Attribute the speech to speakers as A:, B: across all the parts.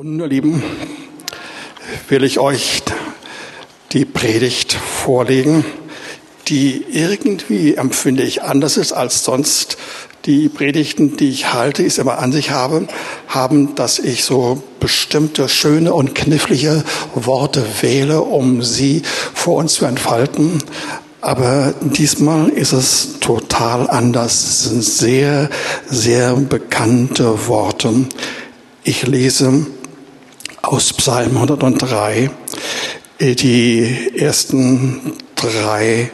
A: Und ihr Lieben, will ich euch die Predigt vorlegen, die irgendwie, empfinde ich, anders ist als sonst. Die Predigten, die ich halte, ist immer an sich habe, haben, dass ich so bestimmte schöne und knifflige Worte wähle, um sie vor uns zu entfalten. Aber diesmal ist es total anders. Es sind sehr, sehr bekannte Worte. Ich lese aus Psalm 103 die ersten drei,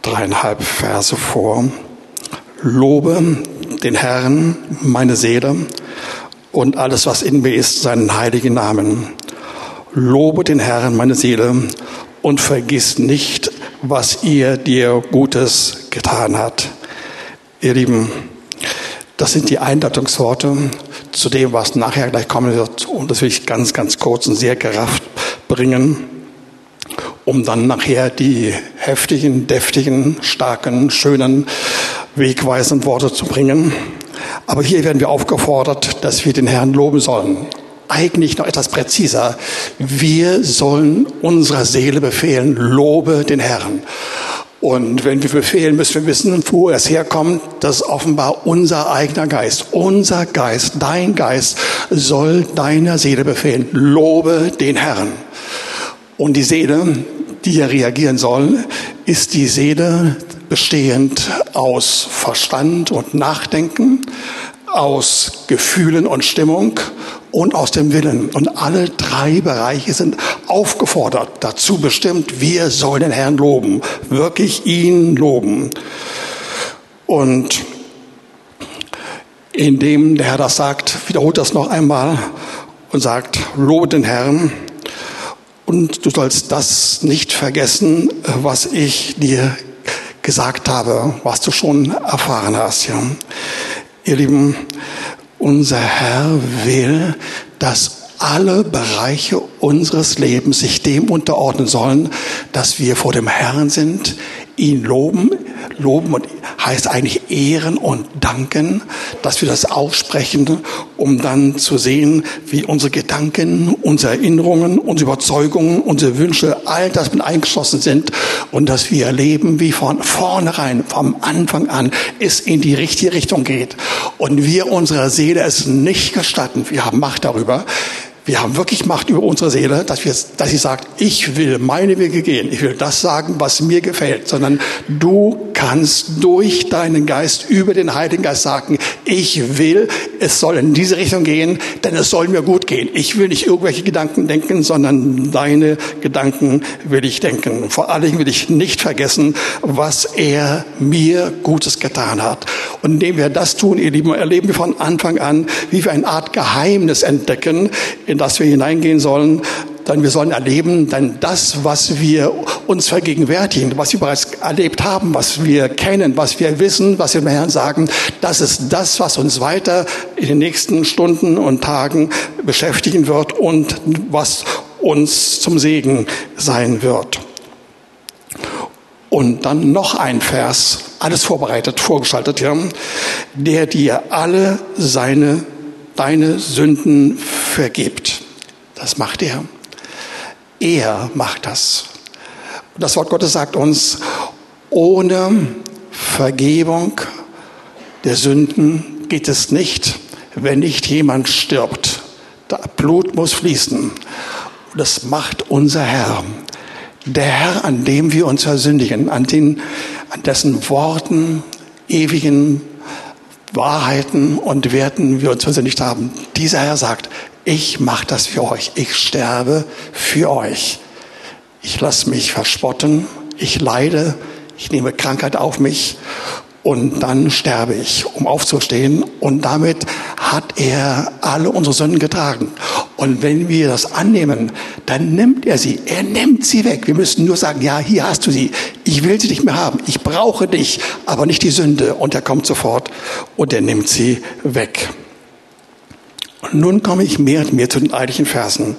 A: dreieinhalb Verse vor. Lobe den Herrn, meine Seele, und alles, was in mir ist, seinen heiligen Namen. Lobe den Herrn, meine Seele, und vergiss nicht, was ihr dir Gutes getan hat. Ihr Lieben, das sind die Einleitungsworte zu dem, was nachher gleich kommen wird. Und das will ich ganz, ganz kurz und sehr gerafft bringen, um dann nachher die heftigen, deftigen, starken, schönen, wegweisenden Worte zu bringen. Aber hier werden wir aufgefordert, dass wir den Herrn loben sollen. Eigentlich noch etwas präziser. Wir sollen unserer Seele befehlen, lobe den Herrn. Und wenn wir befehlen, müssen wir wissen, wo es herkommt. Das ist offenbar unser eigener Geist. Unser Geist, dein Geist soll deiner Seele befehlen. Lobe den Herrn. Und die Seele, die hier reagieren soll, ist die Seele bestehend aus Verstand und Nachdenken, aus Gefühlen und Stimmung und aus dem Willen. Und alle drei Bereiche sind aufgefordert, dazu bestimmt, wir sollen den Herrn loben, wirklich ihn loben. Und indem der Herr das sagt, wiederholt das noch einmal und sagt, lobe den Herrn. Und du sollst das nicht vergessen, was ich dir gesagt habe, was du schon erfahren hast. Ja. Ihr Lieben, unser Herr will, dass alle Bereiche unseres Lebens sich dem unterordnen sollen, dass wir vor dem Herrn sind, ihn loben, loben und heißt eigentlich ehren und danken, dass wir das aussprechen, um dann zu sehen, wie unsere Gedanken, unsere Erinnerungen, unsere Überzeugungen, unsere Wünsche, all das mit eingeschlossen sind und dass wir erleben, wie von vornherein, vom Anfang an es in die richtige Richtung geht und wir unserer Seele es nicht gestatten, wir haben Macht darüber, wir haben wirklich Macht über unsere Seele, dass, wir, dass sie sagt, ich will meine Wege gehen, ich will das sagen, was mir gefällt, sondern du kannst durch deinen Geist über den Heiligen Geist sagen, ich will, es soll in diese Richtung gehen, denn es soll mir gut gehen. Ich will nicht irgendwelche Gedanken denken, sondern deine Gedanken will ich denken. Vor Dingen will ich nicht vergessen, was er mir Gutes getan hat. Und indem wir das tun, ihr Lieben, erleben wir von Anfang an, wie wir eine Art Geheimnis entdecken, in das wir hineingehen sollen, dann wir sollen erleben, dann das, was wir uns vergegenwärtigen, was wir bereits erlebt haben, was wir kennen, was wir wissen, was wir dem Herrn sagen, das ist das, was uns weiter in den nächsten Stunden und Tagen beschäftigen wird und was uns zum Segen sein wird. Und dann noch ein Vers, alles vorbereitet, vorgeschaltet, ja, der dir alle seine deine Sünden vergibt. Das macht er. Er macht das. Das Wort Gottes sagt uns, ohne Vergebung der Sünden geht es nicht, wenn nicht jemand stirbt. Das Blut muss fließen. Und das macht unser Herr. Der Herr, an dem wir uns versündigen, an, den, an dessen Worten ewigen Wahrheiten und Werten wir uns versündigt haben. Dieser Herr sagt, ich mache das für euch. Ich sterbe für euch. Ich lasse mich verspotten. Ich leide. Ich nehme Krankheit auf mich und dann sterbe ich, um aufzustehen. Und damit hat er alle unsere Sünden getragen. Und wenn wir das annehmen, dann nimmt er sie. Er nimmt sie weg. Wir müssen nur sagen, ja, hier hast du sie. Ich will sie nicht mehr haben. Ich brauche dich, aber nicht die Sünde. Und er kommt sofort und er nimmt sie weg. Und nun komme ich mehr und mehr zu den eigentlichen Versen.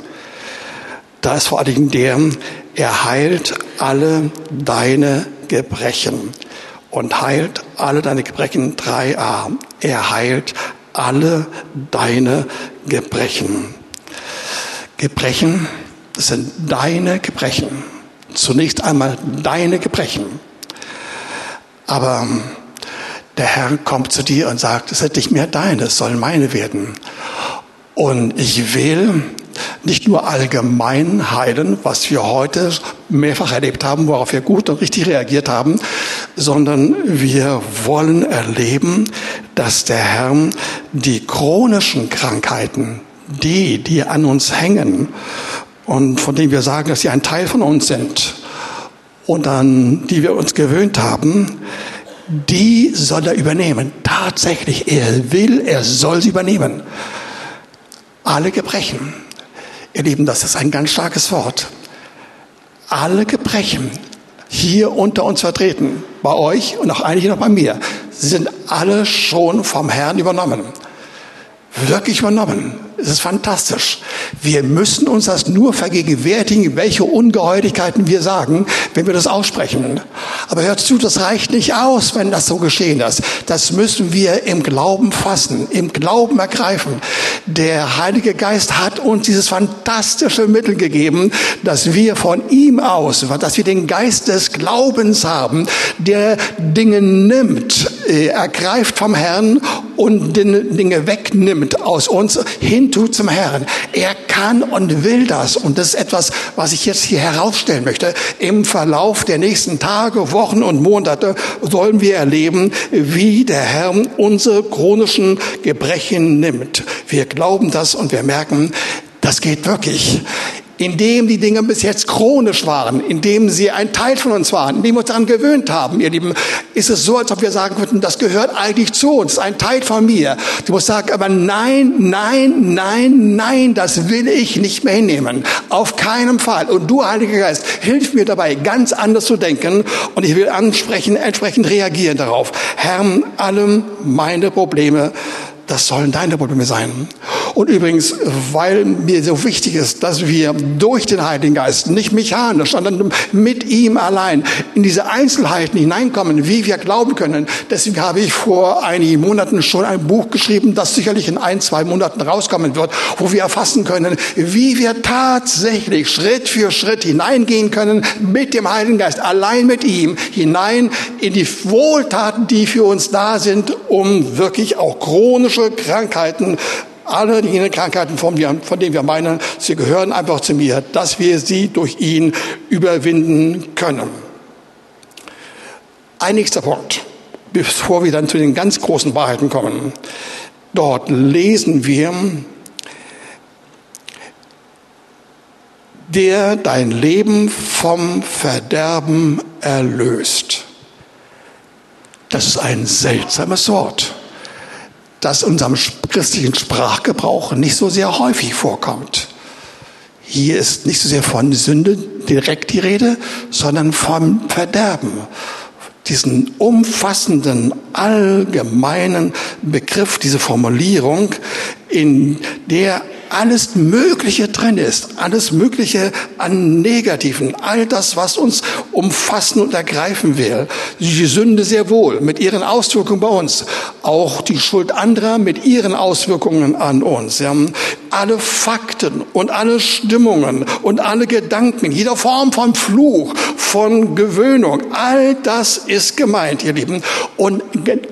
A: Da ist vor allen Dingen der, er heilt alle deine Gebrechen und heilt alle deine Gebrechen 3a. Er heilt alle deine Gebrechen. Gebrechen, sind deine Gebrechen. Zunächst einmal deine Gebrechen. Aber der Herr kommt zu dir und sagt, es ist nicht mehr deine, es sollen meine werden. Und ich will nicht nur allgemein heilen, was wir heute mehrfach erlebt haben, worauf wir gut und richtig reagiert haben, sondern wir wollen erleben, dass der Herr die chronischen Krankheiten, die, die an uns hängen und von denen wir sagen, dass sie ein Teil von uns sind und an die wir uns gewöhnt haben, die soll er übernehmen. Tatsächlich, er will, er soll sie übernehmen. Alle Gebrechen. Ihr Lieben, das ist ein ganz starkes Wort. Alle Gebrechen hier unter uns vertreten, bei euch und auch einige noch bei mir, sind alle schon vom Herrn übernommen. Wirklich übernommen. Es ist fantastisch. Wir müssen uns das nur vergegenwärtigen, welche Ungeheuerlichkeiten wir sagen, wenn wir das aussprechen. Aber hört zu, das reicht nicht aus, wenn das so geschehen ist. Das müssen wir im Glauben fassen, im Glauben ergreifen. Der Heilige Geist hat uns dieses fantastische Mittel gegeben, dass wir von ihm aus, dass wir den Geist des Glaubens haben, der Dinge nimmt, äh, ergreift vom Herrn und Dinge wegnimmt aus uns hin tut zum Herrn. Er kann und will das. Und das ist etwas, was ich jetzt hier herausstellen möchte. Im Verlauf der nächsten Tage, Wochen und Monate sollen wir erleben, wie der Herr unsere chronischen Gebrechen nimmt. Wir glauben das und wir merken, das geht wirklich indem die Dinge bis jetzt chronisch waren, indem sie ein Teil von uns waren, indem wir uns daran gewöhnt haben, ihr Lieben, ist es so, als ob wir sagen könnten, das gehört eigentlich zu uns, ein Teil von mir. Du musst sagen, aber nein, nein, nein, nein, das will ich nicht mehr hinnehmen. Auf keinen Fall. Und du, Heiliger Geist, hilf mir dabei, ganz anders zu denken und ich will ansprechen, entsprechend reagieren darauf. Herr, alle meine Probleme das sollen deine Probleme sein. Und übrigens, weil mir so wichtig ist, dass wir durch den Heiligen Geist, nicht mechanisch, sondern mit ihm allein in diese Einzelheiten hineinkommen, wie wir glauben können. Deswegen habe ich vor einigen Monaten schon ein Buch geschrieben, das sicherlich in ein, zwei Monaten rauskommen wird, wo wir erfassen können, wie wir tatsächlich Schritt für Schritt hineingehen können mit dem Heiligen Geist, allein mit ihm, hinein in die Wohltaten, die für uns da sind, um wirklich auch chronische chronische Krankheiten, alle jene Krankheiten, von, denen wir meinen, sie gehören einfach zu mir, dass wir sie durch ihn überwinden können. Ein nächster Punkt, bevor wir dann zu den ganz großen Wahrheiten kommen. Dort lesen wir, der dein Leben vom Verderben erlöst. Das ist ein seltsames Wort das unserem christlichen Sprachgebrauch nicht so sehr häufig vorkommt. Hier ist nicht so sehr von Sünde direkt die Rede, sondern vom Verderben. Diesen umfassenden, allgemeinen Begriff, diese Formulierung, in der alles Mögliche drin ist, alles Mögliche an Negativen, all das, was uns umfassen und ergreifen will. Die Sünde sehr wohl mit ihren Auswirkungen bei uns, auch die Schuld anderer mit ihren Auswirkungen an uns. Alle Fakten und alle Stimmungen und alle Gedanken, jeder Form von Fluch, von Gewöhnung, all das ist gemeint, ihr Lieben. Und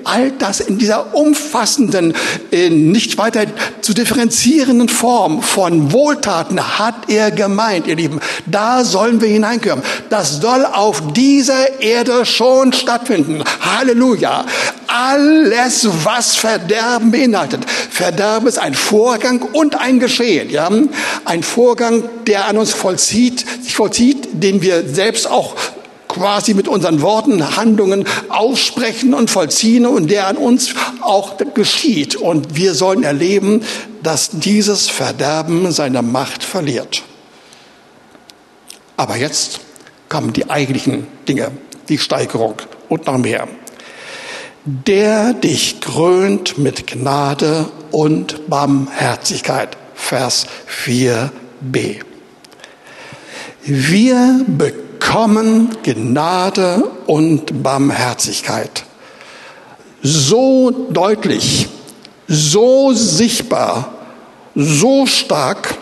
A: all das in dieser umfassenden, nicht weiter zu differenzierenden Form von Wohltaten hat er gemeint, ihr Lieben. Da sollen wir hineinkommen. Das soll auf dieser Erde schon stattfinden. Halleluja. Alles, was Verderben beinhaltet. Verderben ist ein Vorgang und ein Geschehen. Ja? Ein Vorgang, der an uns vollzieht, sich vollzieht, den wir selbst auch quasi mit unseren Worten, Handlungen aussprechen und vollziehen und der an uns auch geschieht. Und wir sollen erleben, dass dieses Verderben seine Macht verliert. Aber jetzt kommen die eigentlichen Dinge, die Steigerung und noch mehr. Der dich krönt mit Gnade und Barmherzigkeit. Vers 4b. Wir bekommen Gnade und Barmherzigkeit. So deutlich so sichtbar, so stark,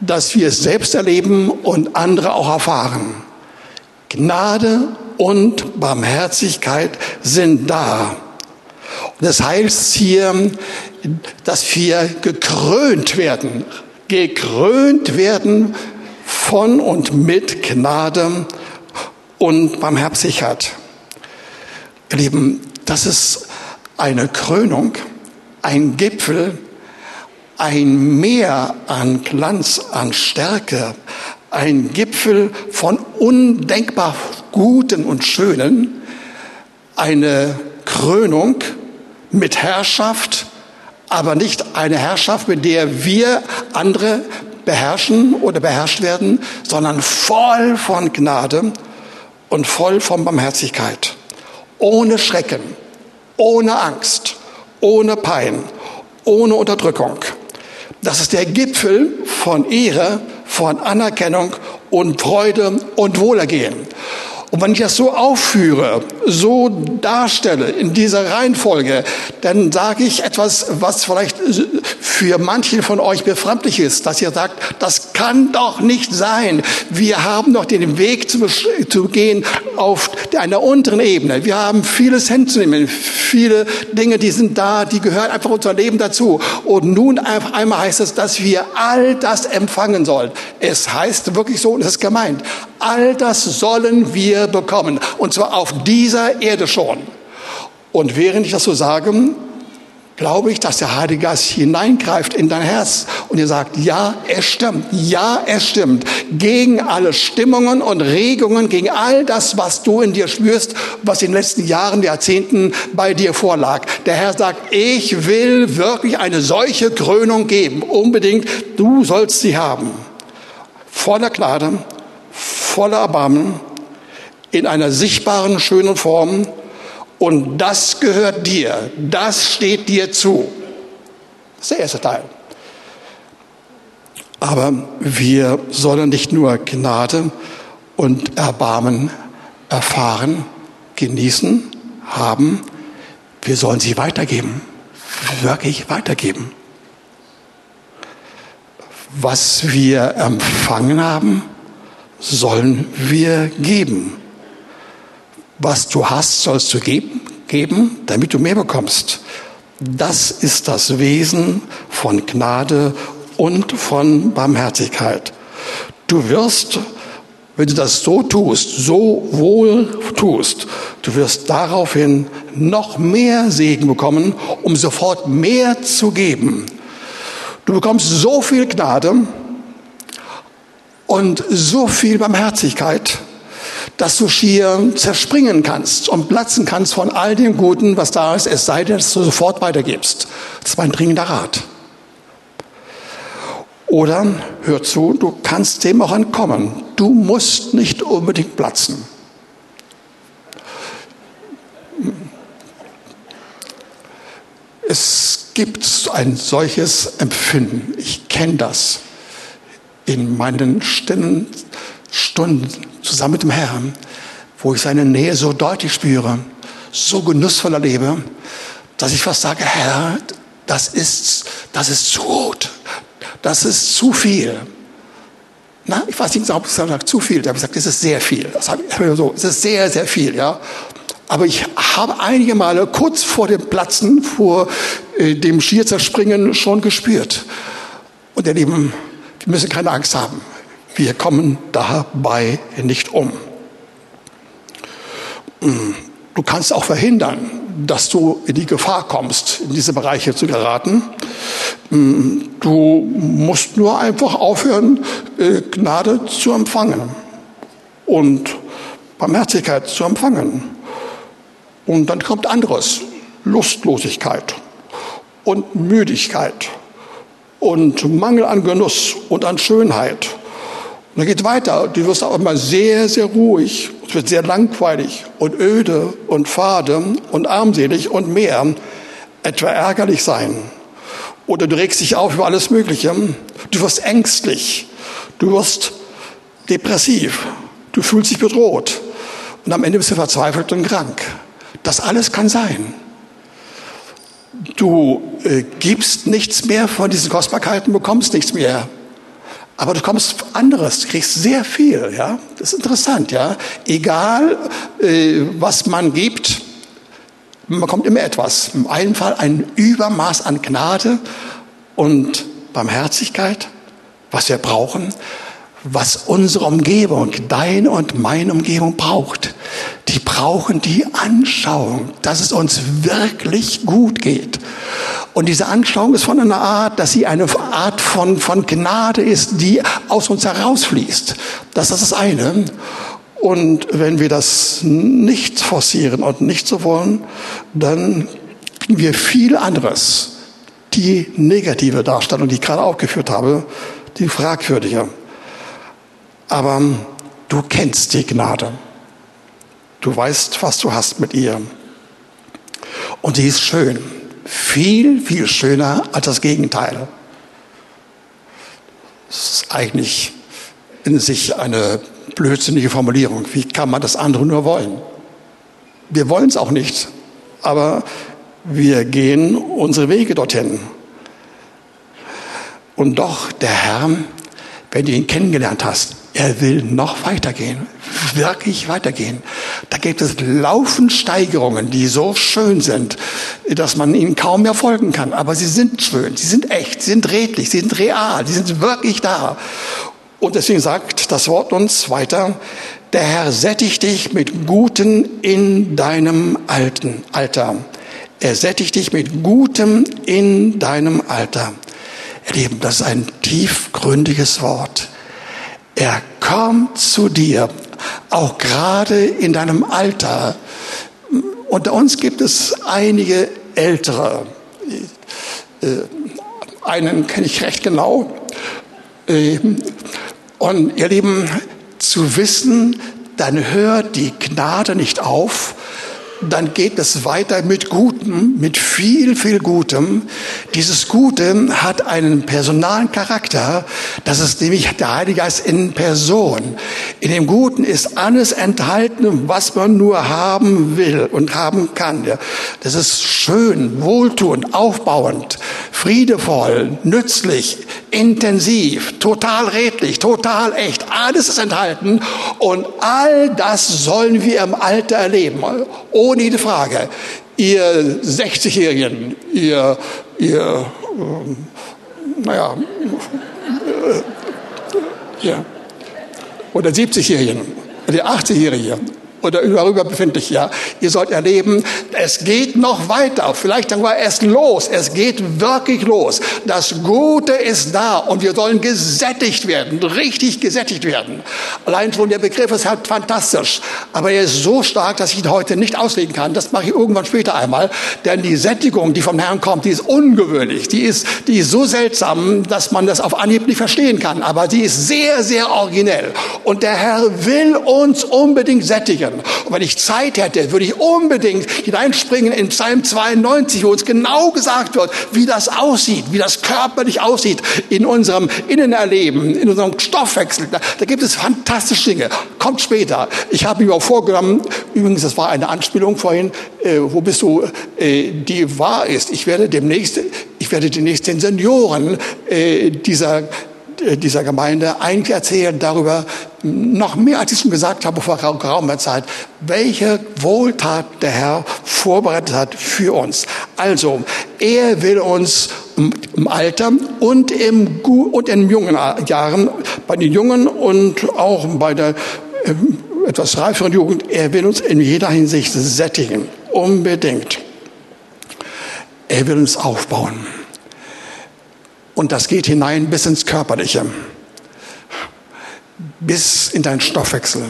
A: dass wir es selbst erleben und andere auch erfahren. Gnade und Barmherzigkeit sind da. Das heißt hier, dass wir gekrönt werden, gekrönt werden von und mit Gnade und Barmherzigkeit. Ihr Lieben, das ist eine Krönung, ein Gipfel, ein Meer an Glanz, an Stärke, ein Gipfel von undenkbar Guten und Schönen, eine Krönung mit Herrschaft, aber nicht eine Herrschaft, mit der wir andere beherrschen oder beherrscht werden, sondern voll von Gnade und voll von Barmherzigkeit. Ohne Schrecken, ohne Angst, ohne Pein, ohne Unterdrückung. Das ist der Gipfel von Ehre, von Anerkennung und Freude und Wohlergehen. Und wenn ich das so aufführe, so darstelle in dieser Reihenfolge, dann sage ich etwas, was vielleicht für manche von euch befremdlich ist, dass ihr sagt, das kann doch nicht sein. Wir haben doch den Weg zu, zu gehen auf einer unteren Ebene. Wir haben vieles hinzunehmen, viele Dinge, die sind da, die gehören einfach unser Leben dazu. Und nun einfach einmal heißt es, dass wir all das empfangen sollen. Es heißt wirklich so, und es ist gemeint, all das sollen wir bekommen. Und zwar auf dieser Erde schon. Und während ich das so sage, glaube ich, dass der Heilige Geist hineingreift in dein Herz und ihr sagt, ja, es stimmt, ja, es stimmt. Gegen alle Stimmungen und Regungen, gegen all das, was du in dir spürst, was in den letzten Jahren, Jahrzehnten bei dir vorlag. Der Herr sagt, ich will wirklich eine solche Krönung geben. Unbedingt, du sollst sie haben. Voller Gnade, voller Erbarmen, in einer sichtbaren, schönen Form. Und das gehört dir. Das steht dir zu. Das ist der erste Teil. Aber wir sollen nicht nur Gnade und Erbarmen erfahren, genießen, haben, wir sollen sie weitergeben. Wirklich weitergeben. Was wir empfangen haben, sollen wir geben. Was du hast, sollst du geben, geben, damit du mehr bekommst. Das ist das Wesen von Gnade und von Barmherzigkeit. Du wirst, wenn du das so tust, so wohl tust, du wirst daraufhin noch mehr Segen bekommen, um sofort mehr zu geben. Du bekommst so viel Gnade und so viel Barmherzigkeit, dass du schier zerspringen kannst und platzen kannst von all dem Guten, was da ist, es sei denn, dass du sofort weitergibst. Das ist mein dringender Rat. Oder hör zu, du kannst dem auch entkommen. Du musst nicht unbedingt platzen. Es gibt ein solches Empfinden. Ich kenne das in meinen stillen Stunden zusammen mit dem Herrn, wo ich seine Nähe so deutlich spüre, so genussvoll erlebe, dass ich fast sage, Herr, das ist, das ist zu gut. Das ist zu viel. Na, ich weiß nicht, ob ich sage, zu viel. Ich habe gesagt, das ist sehr viel. Das habe ich so, es ist sehr, sehr viel, ja. Aber ich habe einige Male kurz vor dem Platzen, vor äh, dem Schierzerspringen schon gespürt. Und ihr Lieben, wir müssen keine Angst haben. Wir kommen dabei nicht um. Du kannst auch verhindern, dass du in die Gefahr kommst, in diese Bereiche zu geraten. Du musst nur einfach aufhören, äh, Gnade zu empfangen und Barmherzigkeit zu empfangen. Und dann kommt anderes, Lustlosigkeit und Müdigkeit und Mangel an Genuss und an Schönheit und dann geht weiter. Du wirst auch immer sehr, sehr ruhig. Es wird sehr langweilig und öde und fade und armselig und mehr. Etwa ärgerlich sein. Oder du regst dich auf über alles Mögliche. Du wirst ängstlich. Du wirst depressiv. Du fühlst dich bedroht. Und am Ende bist du verzweifelt und krank. Das alles kann sein. Du äh, gibst nichts mehr von diesen Kostbarkeiten, bekommst nichts mehr. Aber du bekommst anderes, du kriegst sehr viel, ja. Das ist interessant, ja. Egal, äh, was man gibt, man bekommt immer etwas. Im einen Fall ein Übermaß an Gnade und Barmherzigkeit, was wir brauchen was unsere Umgebung, deine und meine Umgebung braucht. Die brauchen die Anschauung, dass es uns wirklich gut geht. Und diese Anschauung ist von einer Art, dass sie eine Art von, von Gnade ist, die aus uns herausfließt. Das ist das eine. Und wenn wir das nicht forcieren und nicht so wollen, dann kriegen wir viel anderes. Die negative Darstellung, die ich gerade aufgeführt habe, die fragwürdige. Aber du kennst die Gnade. Du weißt, was du hast mit ihr. Und sie ist schön. Viel, viel schöner als das Gegenteil. Das ist eigentlich in sich eine blödsinnige Formulierung. Wie kann man das andere nur wollen? Wir wollen es auch nicht, aber wir gehen unsere Wege dorthin. Und doch, der Herr, wenn du ihn kennengelernt hast, er will noch weitergehen, wirklich weitergehen. Da gibt es laufend Steigerungen, die so schön sind, dass man ihnen kaum mehr folgen kann. Aber sie sind schön, sie sind echt, sie sind redlich, sie sind real, sie sind wirklich da. Und deswegen sagt das Wort uns weiter, der Herr sättigt dich mit Guten in deinem alten Alter. Er sättigt dich mit Gutem in deinem Alter. Ihr Lieben, das ist ein tiefgründiges Wort. Er kommt zu dir, auch gerade in deinem Alter. Unter uns gibt es einige Ältere. Äh, einen kenne ich recht genau. Äh, und ihr Lieben, zu wissen, dann hört die Gnade nicht auf, dann geht es weiter mit Gutem, mit viel, viel Gutem. Dieses Gute hat einen personalen Charakter. Das ist nämlich der Heilige Geist in Person. In dem Guten ist alles enthalten, was man nur haben will und haben kann. Das ist schön, wohltuend, aufbauend, friedevoll, nützlich, intensiv, total redlich, total echt. Alles ist enthalten und all das sollen wir im Alter erleben. Ohne jede Frage. Ihr 60-Jährigen, ihr, ihr, äh, naja, äh, ja, oder 70-Jährigen, oder 80-Jährigen, oder darüber befindlich, ja. Ihr sollt erleben, es geht noch weiter. Vielleicht war es los. Es geht wirklich los. Das Gute ist da und wir sollen gesättigt werden, richtig gesättigt werden. Allein schon der Begriff ist halt fantastisch. Aber er ist so stark, dass ich ihn heute nicht auslegen kann. Das mache ich irgendwann später einmal. Denn die Sättigung, die vom Herrn kommt, die ist ungewöhnlich. Die ist, die ist so seltsam, dass man das auf Anhieb nicht verstehen kann. Aber die ist sehr, sehr originell. Und der Herr will uns unbedingt sättigen. Und wenn ich Zeit hätte, würde ich unbedingt hineinspringen in Psalm 92, wo uns genau gesagt wird, wie das aussieht, wie das körperlich aussieht in unserem Innenerleben, in unserem Stoffwechsel. Da, da gibt es fantastische Dinge. Kommt später. Ich habe mir auch vorgenommen, übrigens, das war eine Anspielung vorhin, äh, wo bist du, äh, die wahr ist. Ich werde demnächst, ich werde demnächst den Senioren äh, dieser dieser Gemeinde eigentlich erzählen darüber, noch mehr als ich schon gesagt habe vor geraumer Zeit, welche Wohltat der Herr vorbereitet hat für uns. Also, er will uns im Alter und, im, und in jungen Jahren, bei den Jungen und auch bei der äh, etwas reiferen Jugend, er will uns in jeder Hinsicht sättigen. Unbedingt. Er will uns aufbauen. Und das geht hinein bis ins Körperliche, bis in deinen Stoffwechsel,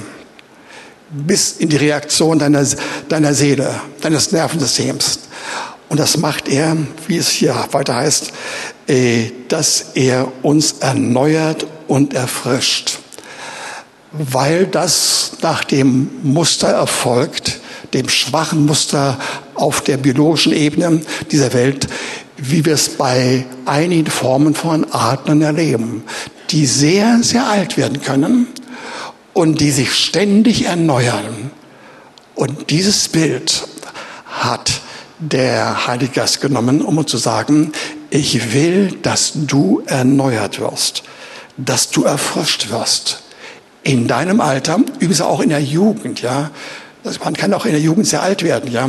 A: bis in die Reaktion deiner, deiner Seele, deines Nervensystems. Und das macht er, wie es hier weiter heißt, äh, dass er uns erneuert und erfrischt. Weil das nach dem Muster erfolgt, dem schwachen Muster auf der biologischen Ebene dieser Welt, wie wir es bei einigen Formen von Adlern erleben, die sehr, sehr alt werden können und die sich ständig erneuern. Und dieses Bild hat der Heilige Geist genommen, um zu sagen, ich will, dass du erneuert wirst, dass du erfrischt wirst. In deinem Alter, übrigens auch in der Jugend, ja. Also man kann auch in der Jugend sehr alt werden, ja.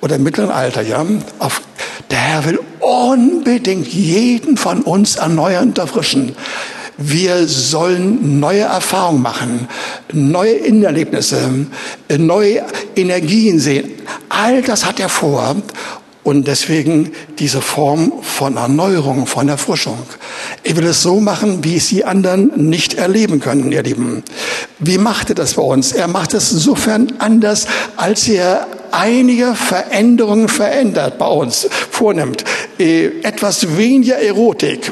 A: Oder im mittleren Alter, ja. Auf, der Herr will unbedingt jeden von uns erneuern und erfrischen. Wir sollen neue Erfahrungen machen, neue Innerlebnisse, neue Energien sehen. All das hat er vor. Und deswegen diese Form von Erneuerung, von Erfrischung. Ich will es so machen, wie es die anderen nicht erleben können, ihr Lieben. Wie macht er das bei uns? Er macht es insofern anders, als er einige Veränderungen verändert bei uns, vornimmt. Äh, etwas weniger Erotik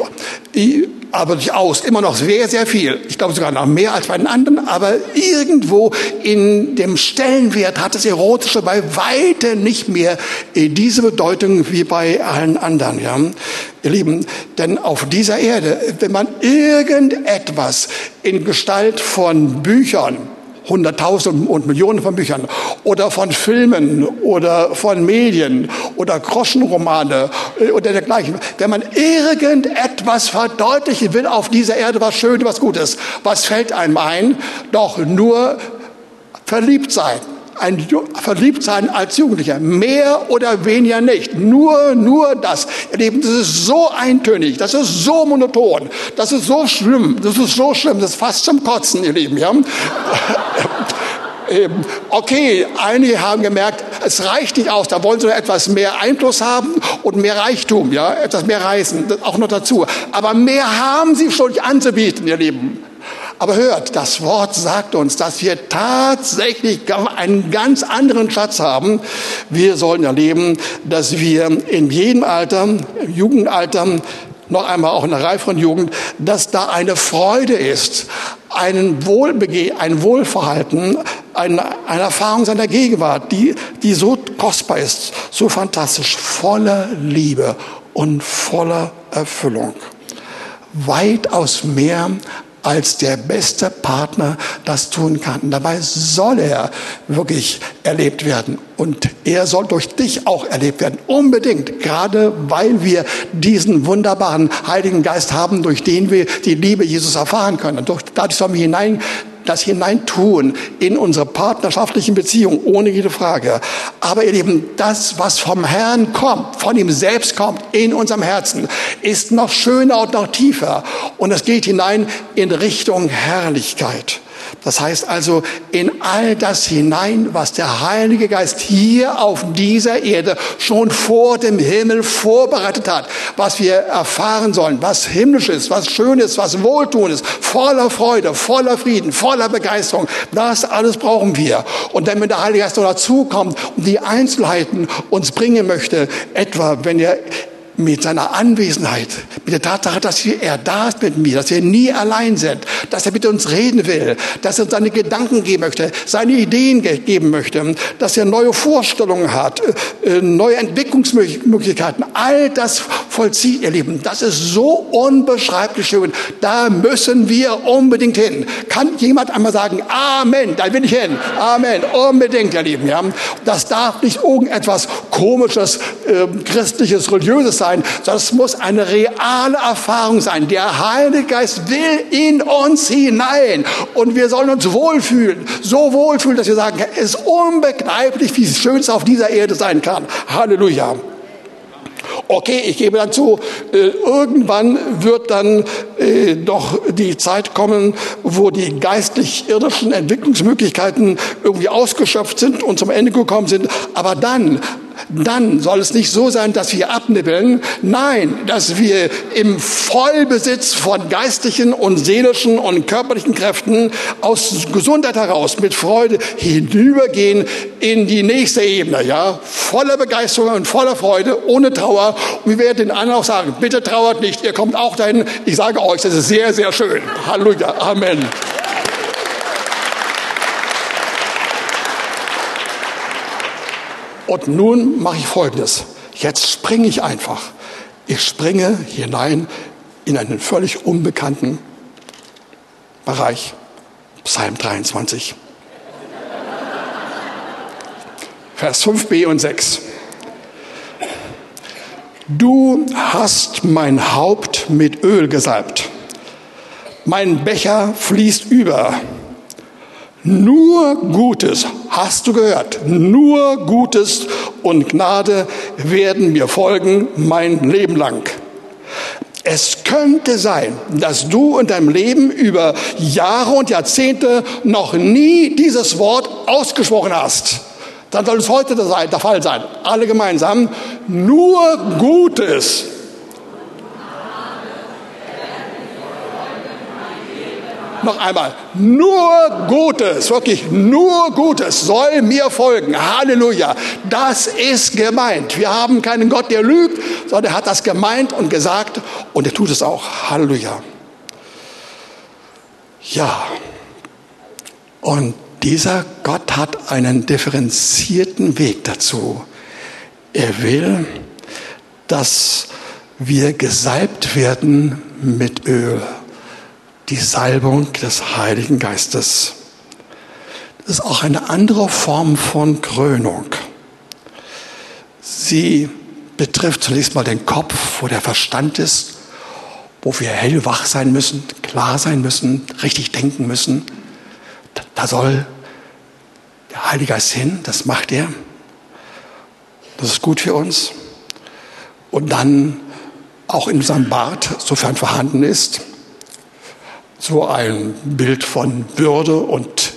A: aber durchaus immer noch sehr, sehr viel. Ich glaube sogar noch mehr als bei den anderen, aber irgendwo in dem Stellenwert hat das Erotische bei weitem nicht mehr äh, diese Bedeutung wie bei allen anderen. Ja? Ihr Lieben, denn auf dieser Erde, wenn man irgendetwas in Gestalt von Büchern, Hunderttausenden und Millionen von Büchern oder von Filmen oder von Medien oder Groschenromane äh, oder dergleichen. Wenn man irgendetwas verdeutlichen will auf dieser Erde, was schön, was gut ist, was fällt einem ein? Doch nur verliebt sein ein Verliebtsein als Jugendlicher. Mehr oder weniger nicht. Nur, nur das. Ihr Lieben, das ist so eintönig, das ist so monoton, das ist so schlimm, das ist so schlimm, das ist fast zum Kotzen, ihr Lieben, ja. Okay, einige haben gemerkt, es reicht nicht aus, da wollen sie etwas mehr Einfluss haben und mehr Reichtum, ja, etwas mehr Reisen, auch noch dazu. Aber mehr haben sie schon nicht anzubieten, ihr Lieben. Aber hört, das Wort sagt uns, dass wir tatsächlich einen ganz anderen Schatz haben. Wir sollen erleben, dass wir in jedem Alter, Jugendalter, noch einmal auch in der Reihe von Jugend, dass da eine Freude ist, ein, Wohlbege ein Wohlverhalten, eine, eine Erfahrung seiner Gegenwart, die, die so kostbar ist, so fantastisch, voller Liebe und voller Erfüllung. Weitaus mehr als der beste Partner das tun kann. Dabei soll er wirklich erlebt werden. Und er soll durch dich auch erlebt werden. Unbedingt. Gerade weil wir diesen wunderbaren Heiligen Geist haben, durch den wir die Liebe Jesus erfahren können. Und dadurch sollen wir hinein das hineintun in unsere partnerschaftlichen Beziehungen, ohne jede Frage. Aber ihr Lieben, das, was vom Herrn kommt, von ihm selbst kommt, in unserem Herzen, ist noch schöner und noch tiefer. Und es geht hinein in Richtung Herrlichkeit. Das heißt also in all das hinein, was der Heilige Geist hier auf dieser Erde schon vor dem Himmel vorbereitet hat, was wir erfahren sollen, was himmlisch ist, was schön ist, was wohltun ist, voller Freude, voller Frieden, voller Begeisterung. Das alles brauchen wir. Und wenn der Heilige Geist noch dazukommt und die Einzelheiten uns bringen möchte, etwa wenn er mit seiner Anwesenheit, mit der Tatsache, dass er da ist mit mir, dass wir nie allein sind, dass er mit uns reden will, dass er uns seine Gedanken geben möchte, seine Ideen geben möchte, dass er neue Vorstellungen hat, äh, neue Entwicklungsmöglichkeiten. All das vollzieht ihr Lieben. Das ist so unbeschreiblich schön. Da müssen wir unbedingt hin. Kann jemand einmal sagen, Amen, da will ich hin. Amen, unbedingt, ihr Lieben. Ja. Das darf nicht irgendetwas komisches, äh, christliches, religiöses sein sein, das muss eine reale Erfahrung sein. Der Heilige Geist will in uns hinein und wir sollen uns wohlfühlen, so wohlfühlen, dass wir sagen, es ist unbegreiflich, wie schön es auf dieser Erde sein kann. Halleluja. Okay, ich gebe dazu, äh, irgendwann wird dann äh, doch die Zeit kommen, wo die geistlich-irdischen Entwicklungsmöglichkeiten irgendwie ausgeschöpft sind und zum Ende gekommen sind. Aber dann dann soll es nicht so sein, dass wir abnibbeln. Nein, dass wir im Vollbesitz von geistlichen und seelischen und körperlichen Kräften aus Gesundheit heraus mit Freude hinübergehen in die nächste Ebene, ja. Voller Begeisterung und voller Freude, ohne Trauer. Und wir werden den anderen auch sagen, bitte trauert nicht, ihr kommt auch dahin. Ich sage euch, das ist sehr, sehr schön. Halleluja. Amen. Und nun mache ich Folgendes. Jetzt springe ich einfach. Ich springe hinein in einen völlig unbekannten Bereich. Psalm 23. Vers 5b und 6. Du hast mein Haupt mit Öl gesalbt. Mein Becher fließt über. Nur Gutes, hast du gehört, nur Gutes und Gnade werden mir folgen mein Leben lang. Es könnte sein, dass du in deinem Leben über Jahre und Jahrzehnte noch nie dieses Wort ausgesprochen hast. Dann soll es heute der Fall sein. Alle gemeinsam. Nur Gutes Noch einmal, nur Gutes, wirklich nur Gutes soll mir folgen. Halleluja. Das ist gemeint. Wir haben keinen Gott, der lügt, sondern er hat das gemeint und gesagt und er tut es auch. Halleluja. Ja. Und dieser Gott hat einen differenzierten Weg dazu. Er will, dass wir gesalbt werden mit Öl die Salbung des Heiligen Geistes. Das ist auch eine andere Form von Krönung. Sie betrifft zunächst mal den Kopf, wo der Verstand ist, wo wir hellwach sein müssen, klar sein müssen, richtig denken müssen. Da soll der Heilige Geist hin, das macht er. Das ist gut für uns. Und dann auch in unserem Bart, sofern vorhanden ist, so ein Bild von Würde und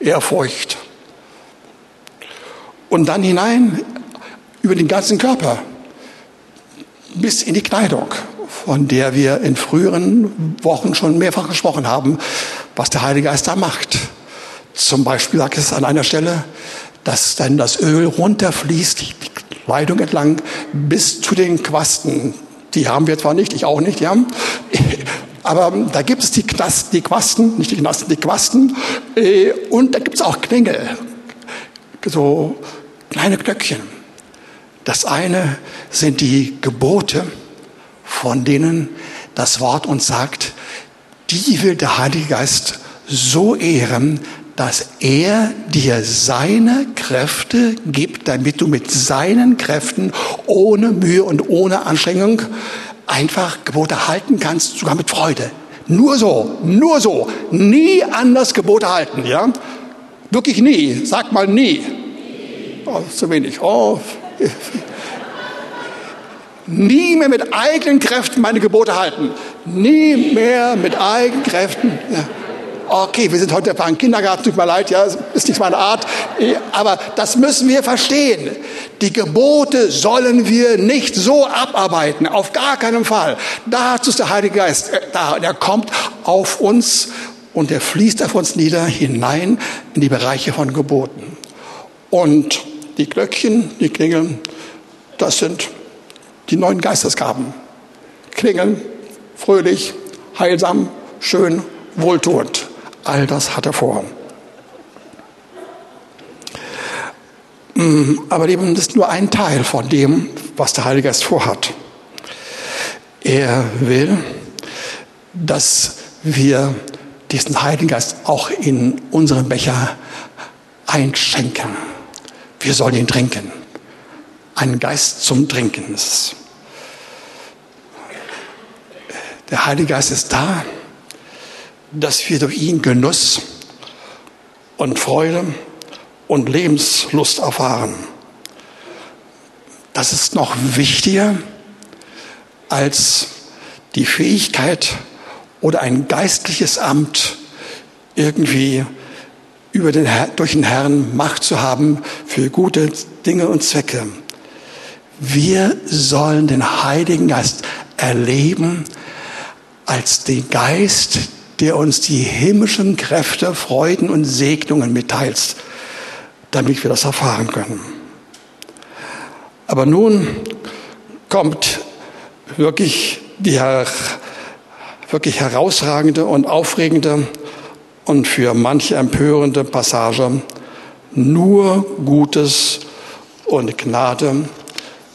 A: Ehrfurcht. Und dann hinein über den ganzen Körper bis in die Kleidung, von der wir in früheren Wochen schon mehrfach gesprochen haben, was der Heilige Geist da macht. Zum Beispiel sagt es an einer Stelle, dass dann das Öl runterfließt, die Kleidung entlang, bis zu den Quasten. Die haben wir zwar nicht, ich auch nicht, ja. Aber da gibt es die, Knasten, die Quasten, nicht die Knasten, die Quasten. Äh, und da gibt es auch Klingel, so kleine Knöckchen. Das eine sind die Gebote, von denen das Wort uns sagt, die will der Heilige Geist so ehren, dass er dir seine Kräfte gibt, damit du mit seinen Kräften ohne Mühe und ohne Anstrengung einfach Gebote halten kannst, sogar mit Freude. Nur so, nur so. Nie anders Gebote halten, ja? Wirklich nie. Sag mal nie. Oh, zu wenig. Oh. nie mehr mit eigenen Kräften meine Gebote halten. Nie mehr mit eigenen Kräften. Ja okay, wir sind heute bei einem Kindergarten, tut mir leid, ja, ist nicht meine Art, aber das müssen wir verstehen. Die Gebote sollen wir nicht so abarbeiten, auf gar keinen Fall. Dazu ist der Heilige Geist äh, da, der kommt auf uns und der fließt auf uns nieder hinein in die Bereiche von Geboten. Und die Glöckchen, die Klingeln, das sind die neuen Geistesgaben. Klingeln, fröhlich, heilsam, schön, wohltuend. All das hat er vor. Mm, aber eben ist nur ein Teil von dem, was der Heilige Geist vorhat. Er will, dass wir diesen Heiligen Geist auch in unseren Becher einschenken. Wir sollen ihn trinken. Ein Geist zum Trinken ist Der Heilige Geist ist da, dass wir durch ihn Genuss und Freude und Lebenslust erfahren. Das ist noch wichtiger als die Fähigkeit oder ein geistliches Amt irgendwie über den durch den Herrn Macht zu haben für gute Dinge und Zwecke. Wir sollen den Heiligen Geist erleben als den Geist, der uns die himmlischen Kräfte, Freuden und Segnungen mitteilt, damit wir das erfahren können. Aber nun kommt wirklich die wirklich herausragende und aufregende und für manche empörende Passage. Nur Gutes und Gnade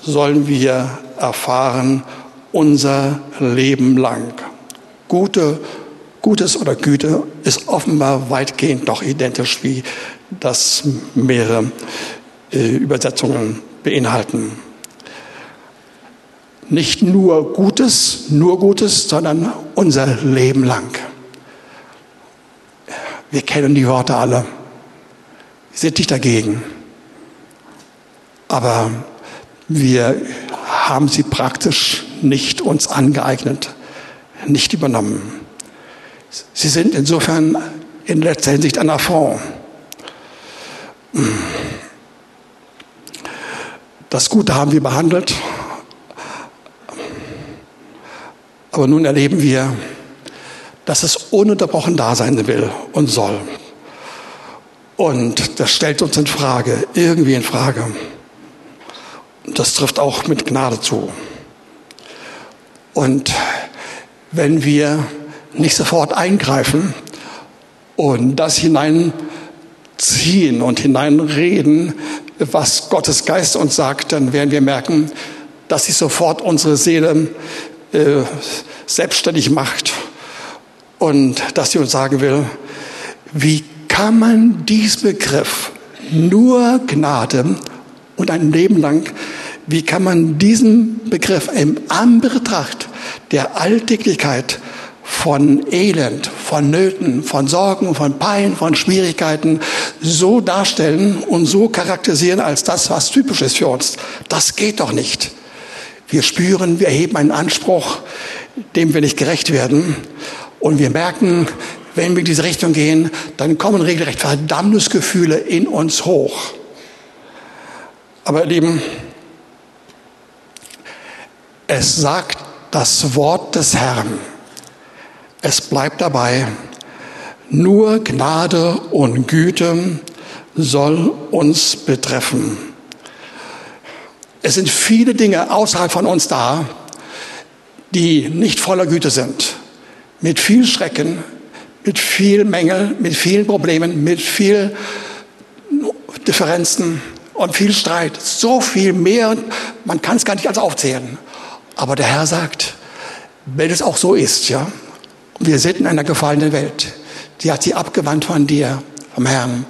A: sollen wir erfahren unser Leben lang. Gute Gutes oder Güte ist offenbar weitgehend doch identisch, wie das mehrere äh, Übersetzungen beinhalten. nicht nur Gutes, nur Gutes, sondern unser Leben lang. Wir kennen die Worte alle. Wir sind nicht dagegen. Aber wir haben sie praktisch nicht uns angeeignet, nicht übernommen. Sie sind insofern in letzter Hinsicht ein Affront. Das Gute haben wir behandelt, aber nun erleben wir, dass es ununterbrochen da sein will und soll. Und das stellt uns in Frage, irgendwie in Frage. Das trifft auch mit Gnade zu. Und wenn wir nicht sofort eingreifen und das hineinziehen und hineinreden, was Gottes Geist uns sagt, dann werden wir merken, dass sich sofort unsere Seele äh, selbstständig macht und dass sie uns sagen will, wie kann man diesen Begriff nur Gnade und ein Leben lang, wie kann man diesen Begriff im Anbetracht der Alltäglichkeit von Elend, von Nöten, von Sorgen, von Pein, von Schwierigkeiten so darstellen und so charakterisieren als das, was typisch ist für uns. Das geht doch nicht. Wir spüren, wir erheben einen Anspruch, dem wir nicht gerecht werden. Und wir merken, wenn wir in diese Richtung gehen, dann kommen regelrecht Verdammnisgefühle in uns hoch. Aber ihr Lieben, es sagt das Wort des Herrn. Es bleibt dabei, nur Gnade und Güte soll uns betreffen. Es sind viele Dinge außerhalb von uns da, die nicht voller Güte sind, mit viel Schrecken, mit viel Mängel, mit vielen Problemen, mit viel Differenzen und viel Streit. So viel mehr, man kann es gar nicht als aufzählen. Aber der Herr sagt, wenn es auch so ist, ja, wir sind in einer gefallenen Welt. Die hat sie abgewandt von dir, vom Herrn.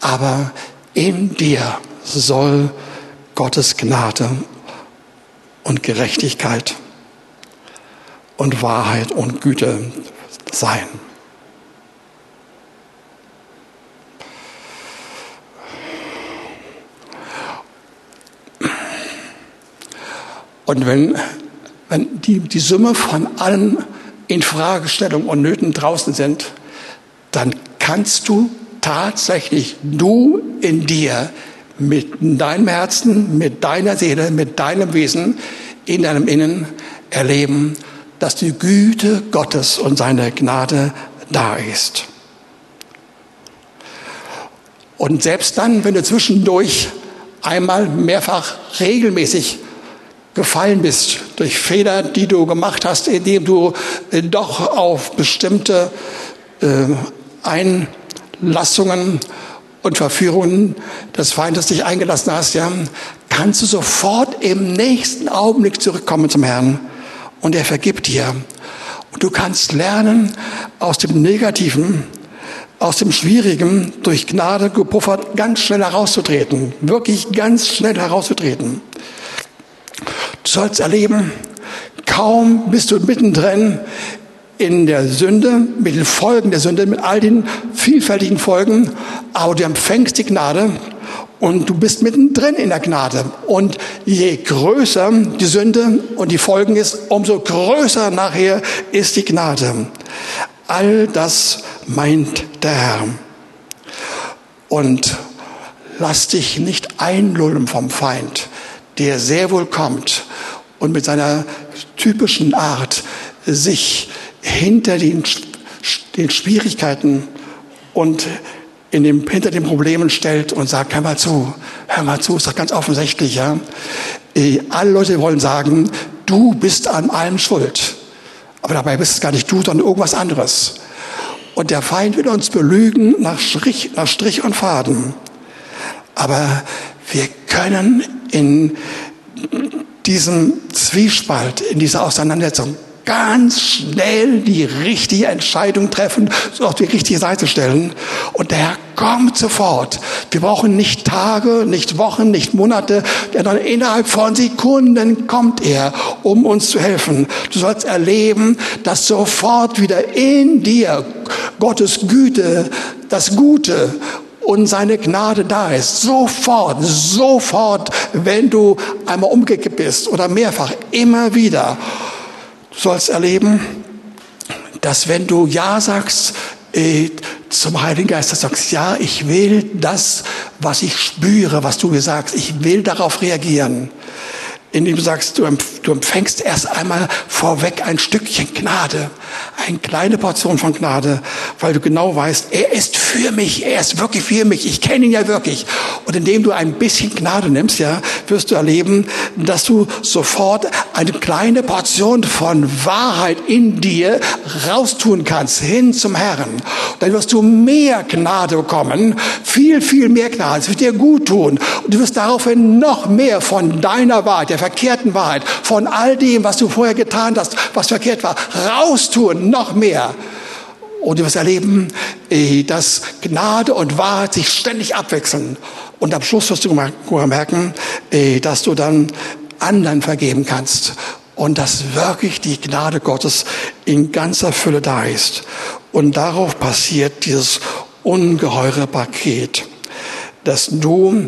A: Aber in dir soll Gottes Gnade und Gerechtigkeit und Wahrheit und Güte sein. Und wenn, wenn die, die Summe von allen in Fragestellungen und Nöten draußen sind, dann kannst du tatsächlich, du in dir, mit deinem Herzen, mit deiner Seele, mit deinem Wesen, in deinem Innen erleben, dass die Güte Gottes und seine Gnade da ist. Und selbst dann, wenn du zwischendurch einmal mehrfach regelmäßig gefallen bist durch Fehler, die du gemacht hast, indem du äh, doch auf bestimmte äh, Einlassungen und Verführungen des Feindes dich eingelassen hast, ja, kannst du sofort im nächsten Augenblick zurückkommen zum Herrn und er vergibt dir. Und du kannst lernen, aus dem Negativen, aus dem Schwierigen durch Gnade gepuffert ganz schnell herauszutreten, wirklich ganz schnell herauszutreten. Du sollst erleben, kaum bist du mittendrin in der Sünde, mit den Folgen der Sünde, mit all den vielfältigen Folgen, aber du empfängst die Gnade und du bist mittendrin in der Gnade. Und je größer die Sünde und die Folgen ist, umso größer nachher ist die Gnade. All das meint der Herr. Und lass dich nicht einlullen vom Feind, der sehr wohl kommt und mit seiner typischen Art sich hinter den, den Schwierigkeiten und in dem, hinter den Problemen stellt und sagt, hör mal zu, hör mal zu, ist doch ganz offensichtlich, ja. Äh, alle Leute wollen sagen, du bist an allem schuld. Aber dabei bist es gar nicht du, sondern irgendwas anderes. Und der Feind will uns belügen nach Strich, nach Strich und Faden. Aber wir können in diesem Zwiespalt, in dieser Auseinandersetzung ganz schnell die richtige Entscheidung treffen, so auf die richtige Seite stellen. Und der Herr kommt sofort. Wir brauchen nicht Tage, nicht Wochen, nicht Monate, sondern innerhalb von Sekunden kommt er, um uns zu helfen. Du sollst erleben, dass sofort wieder in dir Gottes Güte, das Gute und seine Gnade da ist. Sofort, sofort, wenn du einmal umgekippt bist oder mehrfach, immer wieder. Du sollst erleben, dass wenn du Ja sagst äh, zum Heiligen Geist, dass du sagst, ja, ich will das, was ich spüre, was du mir sagst, ich will darauf reagieren indem du sagst, du, empfängst erst einmal vorweg ein Stückchen Gnade, eine kleine Portion von Gnade, weil du genau weißt, er ist für mich, er ist wirklich für mich, ich kenne ihn ja wirklich. Und indem du ein bisschen Gnade nimmst, ja, wirst du erleben, dass du sofort eine kleine Portion von Wahrheit in dir raustun kannst, hin zum Herrn. Dann wirst du mehr Gnade bekommen, viel, viel mehr Gnade. Es wird dir gut tun. Und du wirst daraufhin noch mehr von deiner Wahrheit, der verkehrten Wahrheit, von all dem, was du vorher getan hast, was verkehrt war, raustun, noch mehr. Und wirst erleben, eh, dass Gnade und Wahrheit sich ständig abwechseln. Und am Schluss wirst du merken, eh, dass du dann anderen vergeben kannst. Und dass wirklich die Gnade Gottes in ganzer Fülle da ist. Und darauf passiert dieses ungeheure Paket, dass du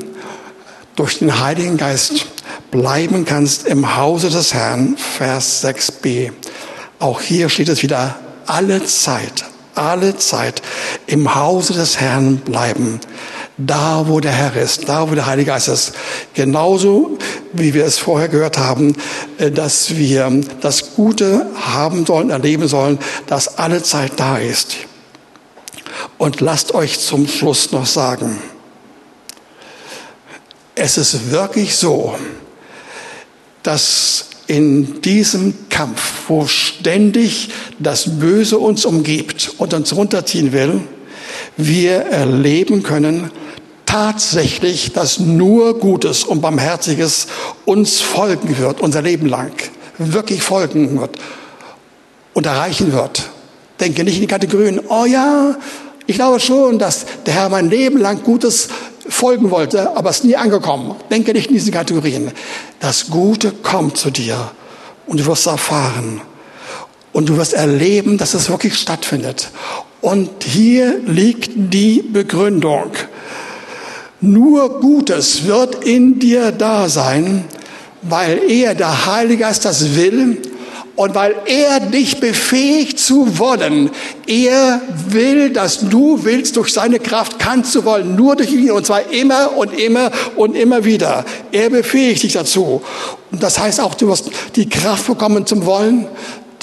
A: durch den Heiligen Geist bleiben kannst im Hause des Herrn, Vers 6b. Auch hier steht es wieder, alle Zeit, alle Zeit im Hause des Herrn bleiben. Da, wo der Herr ist, da, wo der Heilige Geist ist. Genauso, wie wir es vorher gehört haben, äh, dass wir das Gute haben sollen, erleben sollen, dass alle Zeit da ist. Und lasst euch zum Schluss noch sagen, es ist wirklich so, dass in diesem Kampf, wo ständig das Böse uns umgibt und uns runterziehen will, wir erleben können tatsächlich, dass nur Gutes und Barmherziges uns folgen wird, unser Leben lang, wirklich folgen wird und erreichen wird. Denke nicht in die Kategorien, oh ja, ich glaube schon, dass der Herr mein Leben lang Gutes folgen wollte, aber ist nie angekommen. Denke nicht in diesen Kategorien. Das Gute kommt zu dir und du wirst erfahren und du wirst erleben, dass es wirklich stattfindet. Und hier liegt die Begründung. Nur Gutes wird in dir da sein, weil er, der Heilige Geist, das will und weil er dich befähigt zu wollen, er will, dass du willst, durch seine Kraft kannst du wollen, nur durch ihn, und zwar immer und immer und immer wieder. Er befähigt dich dazu. Und das heißt auch, du wirst die Kraft bekommen zum Wollen,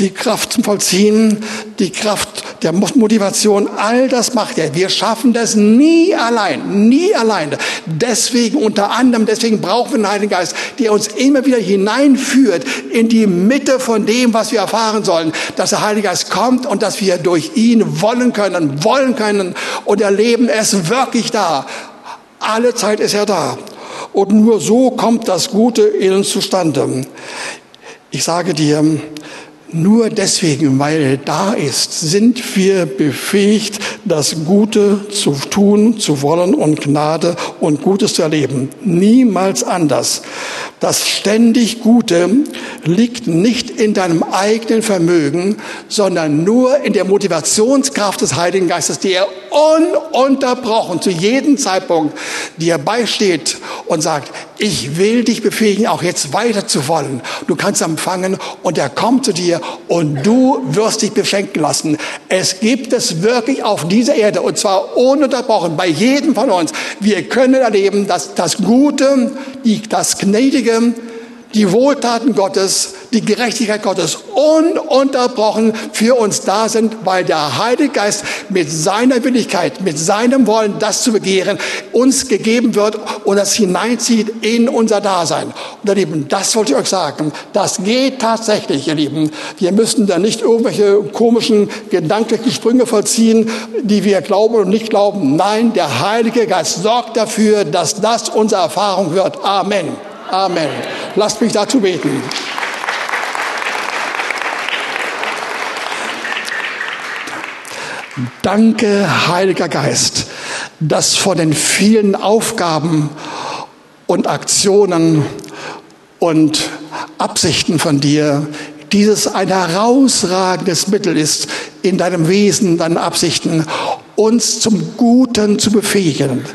A: die Kraft zum Vollziehen, die Kraft der Motivation, all das macht er. Wir schaffen das nie allein, nie allein. Deswegen, unter anderem, deswegen brauchen wir den Heiligen Geist, der uns immer wieder hineinführt in die Mitte von dem, was wir erfahren sollen. Dass der Heilige Geist kommt und dass wir durch ihn wollen können, wollen können und erleben, er ist wirklich da. Alle Zeit ist er da. Und nur so kommt das Gute in uns zustande. Ich sage dir, nur deswegen, weil er da ist, sind wir befähigt, das Gute zu tun, zu wollen und Gnade und Gutes zu erleben. Niemals anders. Das ständig Gute liegt nicht in deinem eigenen Vermögen, sondern nur in der Motivationskraft des Heiligen Geistes, die er ununterbrochen zu jedem Zeitpunkt dir beisteht und sagt, ich will dich befähigen, auch jetzt weiter zu wollen. Du kannst empfangen und er kommt zu dir und du wirst dich beschenken lassen. Es gibt es wirklich auf dieser Erde und zwar ununterbrochen bei jedem von uns. Wir können erleben, dass das Gute, das Gnädige, die Wohltaten Gottes, die Gerechtigkeit Gottes ununterbrochen für uns da sind, weil der Heilige Geist mit seiner Willigkeit, mit seinem Wollen, das zu begehren, uns gegeben wird und das hineinzieht in unser Dasein. Und ihr Lieben, das wollte ich euch sagen. Das geht tatsächlich, ihr Lieben. Wir müssen da nicht irgendwelche komischen gedanklichen Sprünge vollziehen, die wir glauben und nicht glauben. Nein, der Heilige Geist sorgt dafür, dass das unsere Erfahrung wird. Amen. Amen. Lasst mich dazu beten. Danke, Heiliger Geist, dass von den vielen Aufgaben und Aktionen und Absichten von dir dieses ein herausragendes Mittel ist in deinem Wesen, deinen Absichten uns zum Guten zu befähigen,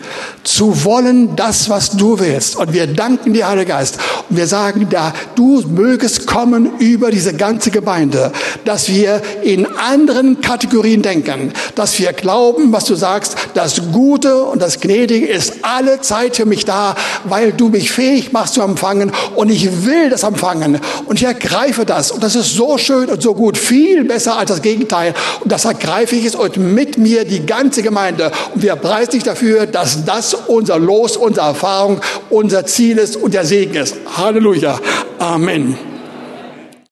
A: zu wollen das, was du willst. Und wir danken dir, Heiliger Geist. Und wir sagen, da du mögest kommen über diese ganze Gemeinde, dass wir in anderen Kategorien denken, dass wir glauben, was du sagst, das Gute und das Gnädige ist alle Zeit für mich da, weil du mich fähig machst zu empfangen. Und ich will das empfangen. Und ich ergreife das. Und das ist so schön und so gut, viel besser als das Gegenteil. Und das ergreife ich es und mit mir ganze Gemeinde. Und wir preisen dich dafür, dass das unser Los, unsere Erfahrung, unser Ziel ist und der Segen ist. Halleluja. Amen.